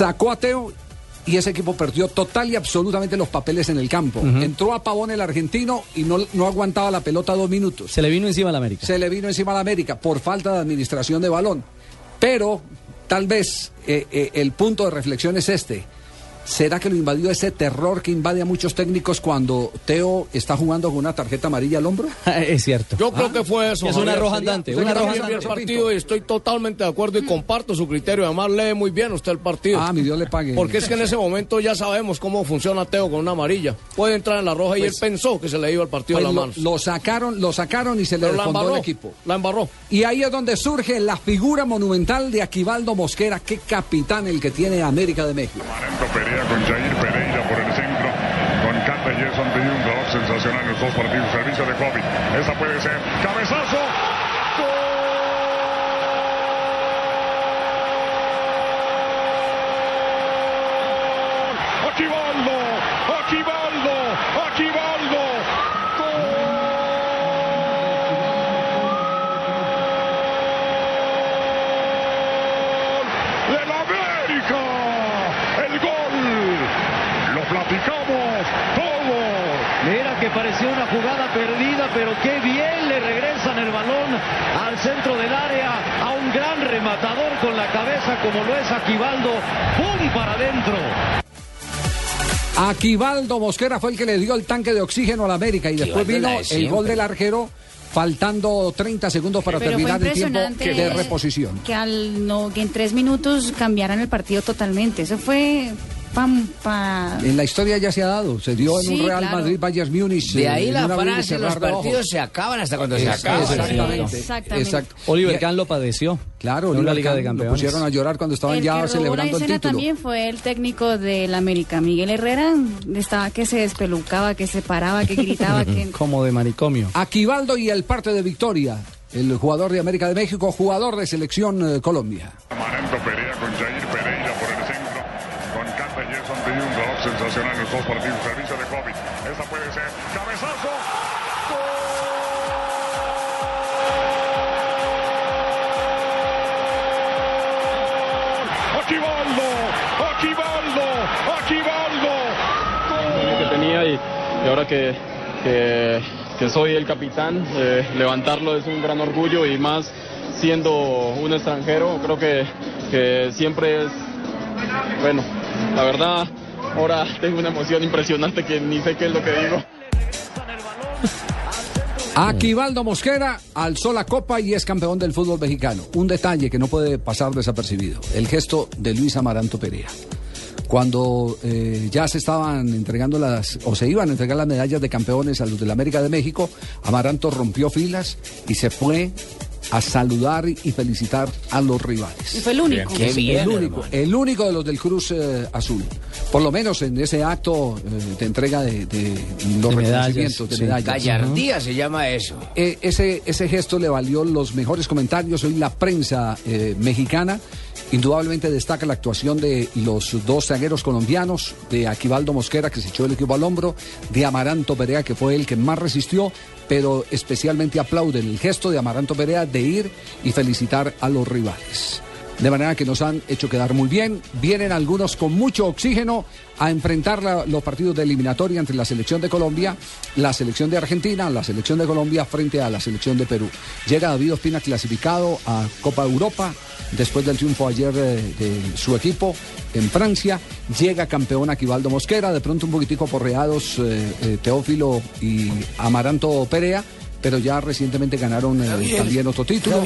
sacó a Teo y ese equipo perdió total y absolutamente los papeles en el campo. Entró a Pavón el argentino y no, no aguantaba la pelota dos minutos. Se le vino encima a la América. Se le vino encima a la América por falta de administración de balón. Pero tal vez eh, eh, el punto de reflexión es este. ¿Será que lo invadió ese terror que invade a muchos técnicos cuando Teo está jugando con una tarjeta amarilla al hombro? es cierto. Yo creo que fue eso. Es una roja andante, una roja andante. el partido y estoy totalmente de acuerdo y comparto su criterio. Además lee muy bien usted el partido. Ah, mi Dios le pague. Porque es que en ese momento ya sabemos cómo funciona Teo con una amarilla. Puede entrar en la roja y él pensó que se le iba el partido Pues de las lo, manos. lo sacaron, lo sacaron y se le Pero la desfondó embarró. el equipo. La embarró. Y ahí es donde surge la figura monumental de Aquivaldo Mosquera, qué capitán el que tiene América de México. Marento Con Jair Pereira por el centro. Con Cata Gerson de un jugador sensacional en los dos partidos. Servicio de Kobe. Esta puede ser. Cabezazo. ¡Gol! Aquivaldo. Aquivaldo. ¡Gol! ¡Del América! ¡El gol! Lo platicamos todo. Mira que pareció una jugada perdida, pero qué bien le regresan el balón al centro del área a un gran rematador con la cabeza como lo es Aquivaldo. ¡Pum! para adentro. Aquivaldo Mosquera fue el que le dio el tanque de oxígeno a la América y después vino el gol del arquero faltando 30 segundos para Pero terminar el tiempo de reposición. Que, al, no, que en tres minutos cambiaran el partido totalmente. Eso fue pam, pa... En la historia ya se ha dado, se dio en Sí, un Real claro. Madrid Bayern Múnich. De ahí la frase, los partidos se acaban hasta cuando se acaban. Exactamente. Exactamente. exacto. Oliver Kahn lo padeció. Claro, en Oliver Liga de Kahn lo Campeones. pusieron a llorar cuando estaban el ya que la celebrando el título. también fue el técnico del América, Miguel Herrera. Estaba que se despelucaba, que se paraba, que gritaba, que... Como de manicomio. Aquivaldo y el parte de Victoria, el jugador de América de México, jugador de selección eh, Colombia. Marento Perea con Jair Pereira. Cata Gerson de un jugador sensacional en los dos partidos. Servicio de Kobe. Esta puede ser. Cabezazo. ¡Gol! Aquivaldo. Aquivaldo. que tenía y, y ahora que, que, que soy el capitán, eh, levantarlo es un gran orgullo y más siendo un extranjero, creo que, que siempre es, bueno, la verdad, ahora tengo una emoción impresionante que ni sé qué es lo que digo. Aquivaldo Mosquera alzó la copa y es campeón del fútbol mexicano. Un detalle que no puede pasar desapercibido, el gesto de Luis Amaranto Perea. Cuando eh, ya se estaban entregando las, o se iban a entregar las medallas de campeones a los de la América de México, Amaranto rompió filas y se fue a saludar y felicitar a los rivales. Y fue el único. Qué bien, el único, el único de los del Cruz eh, Azul. Por lo menos en ese acto eh, de entrega de, de los De medallas, reconocimientos de sí. medallas. Gallardía se llama eso. Eh, ese, ese gesto le valió los mejores comentarios. Hoy la prensa eh, mexicana indudablemente destaca la actuación de los dos zagueros colombianos, de Aquivaldo Mosquera, que se echó el equipo al hombro, de Amaranto Perea, que fue el que más resistió, pero especialmente aplauden el gesto de Amaranto Perea de ir y felicitar a los rivales. De manera que nos han hecho quedar muy bien. Vienen algunos con mucho oxígeno a enfrentar la- los partidos de eliminatoria entre la selección de Colombia, la selección de Argentina, la selección de Colombia frente a la selección de Perú. Llega David Ospina clasificado a Copa Europa después del triunfo ayer eh, de su equipo en Francia. Llega campeón Aquivaldo Mosquera, de pronto un poquitico aporreados eh, eh, Teófilo y Amaranto Perea, pero ya recientemente ganaron eh, también otro título.